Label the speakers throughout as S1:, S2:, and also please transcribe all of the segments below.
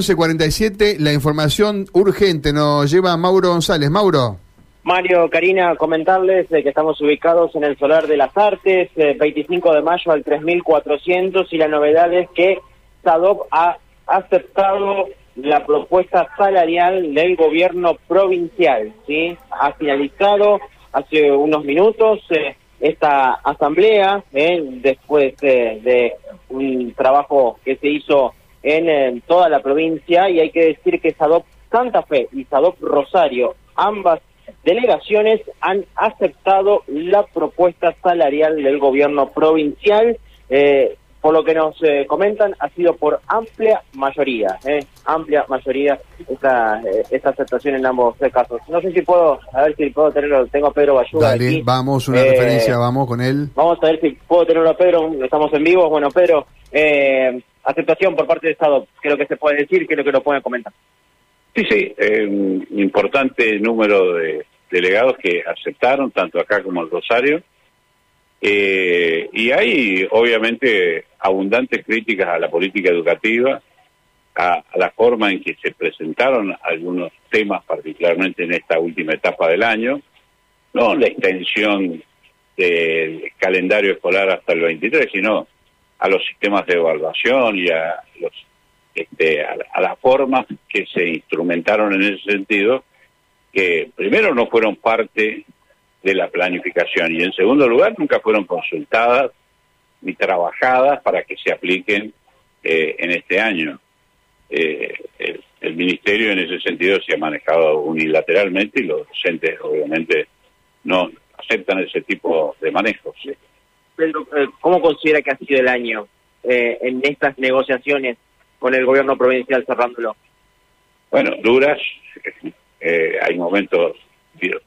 S1: 11.47, la información urgente nos lleva Mauro González. Mauro.
S2: Mario, Karina, comentarles que estamos ubicados en el Solar de las Artes, 25 de mayo al 3400, y la novedad es que SADOP ha aceptado la propuesta salarial del gobierno provincial, ¿sí? Ha finalizado hace unos minutos eh, esta asamblea, ¿eh? después de un trabajo que se hizo en, toda la provincia, y hay que decir que SADOP Santa Fe y SADOP Rosario, ambas delegaciones han aceptado la propuesta salarial del gobierno provincial. Eh, por lo que nos eh, comentan, ha sido por amplia mayoría, eh, amplia mayoría esta, eh, esta aceptación en ambos casos. No sé si puedo, a ver si puedo tenerlo, tengo a Pedro Bayuga
S1: Dale, vamos, una referencia, vamos con él.
S2: Vamos a ver si puedo tenerlo a Pedro, estamos en vivo. Bueno, Pedro, aceptación por parte del Estado, creo que se puede decir, creo que lo pueden comentar.
S3: Sí, sí, un importante número de delegados que aceptaron, tanto acá como el Rosario. Eh, y hay, obviamente, abundantes críticas a la política educativa, a, la forma en que se presentaron algunos temas, particularmente en esta última etapa del año, no la extensión del calendario escolar hasta el 23, sino a los sistemas de evaluación y a los este, a las formas que se instrumentaron en ese sentido, que primero no fueron parte de la planificación y en segundo lugar nunca fueron consultadas ni trabajadas para que se apliquen eh, en este año. Eh, el, ministerio en ese sentido se ha manejado unilateralmente y los docentes obviamente no aceptan ese tipo de manejos.
S2: Eh, ¿cómo considera que ha sido el año en estas negociaciones con el gobierno provincial cerrándolo?
S3: Bueno, duras, hay momentos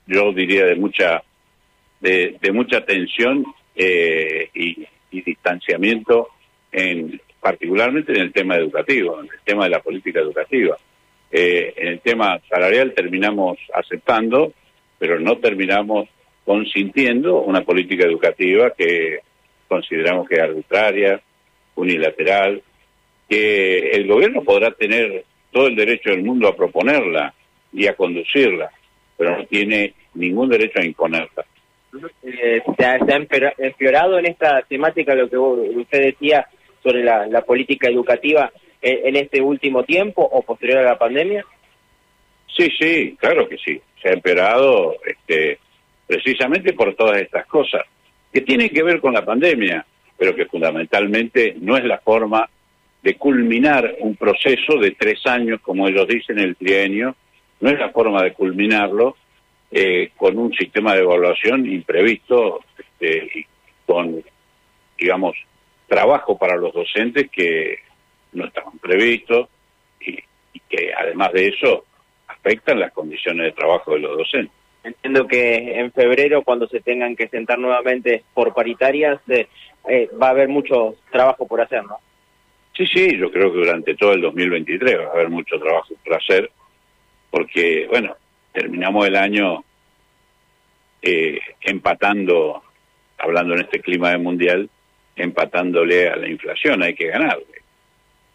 S3: yo diría de mucha de, mucha tensión eh, y, distanciamiento en particularmente en el tema educativo en el tema de la política educativa eh, en el tema salarial terminamos aceptando pero no terminamos consintiendo una política educativa que consideramos que es arbitraria unilateral que el gobierno podrá tener todo el derecho del mundo a proponerla y a conducirla pero no tiene ningún derecho a imponerla.
S2: Eh, ¿se, ha, empeorado en esta temática lo que usted decía sobre la, política educativa en, este último tiempo o posterior a la pandemia?
S3: Sí, sí, claro que sí. Se ha empeorado este, precisamente por todas estas cosas que tienen que ver con la pandemia, pero que fundamentalmente no es la forma de culminar un proceso de tres años, como ellos dicen, el trienio, no es la forma de culminarlo eh, con un sistema de evaluación imprevisto este, y con, digamos, trabajo para los docentes que no estaban previstos y, que además de eso afectan las condiciones de trabajo de los docentes.
S2: Entiendo que en febrero, cuando se tengan que sentar nuevamente por paritarias, eh, eh, va a haber mucho trabajo por hacer, ¿no?
S3: Sí, sí, yo creo que durante todo el 2023 va a haber mucho trabajo por hacer porque, bueno, terminamos el año eh, empatando, hablando en este clima de mundial, empatándole a la inflación, hay que ganarle.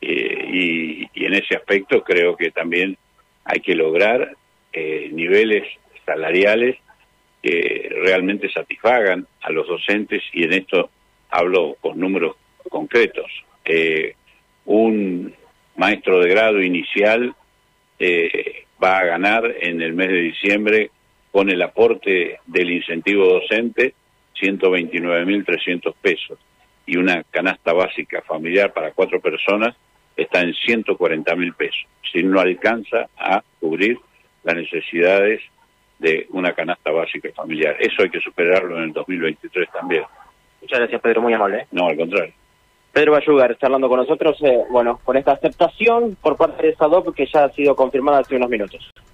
S3: Eh, y, en ese aspecto creo que también hay que lograr eh, niveles salariales que realmente satisfagan a los docentes y en esto hablo con números concretos. un maestro de grado inicial eh, va a ganar en el mes de diciembre con el aporte del incentivo docente 129.300 pesos y una canasta básica familiar para cuatro personas está en 140.000 pesos. Si no alcanza a cubrir las necesidades de una canasta básica familiar. Eso hay que superarlo en el 2023 también.
S2: Muchas gracias, Pedro, muy amable. ¿eh?
S3: No, al contrario.
S2: Pedro Bayugar charlando con nosotros, eh, bueno, con esta aceptación por parte de SADOP que ya ha sido confirmada hace unos minutos.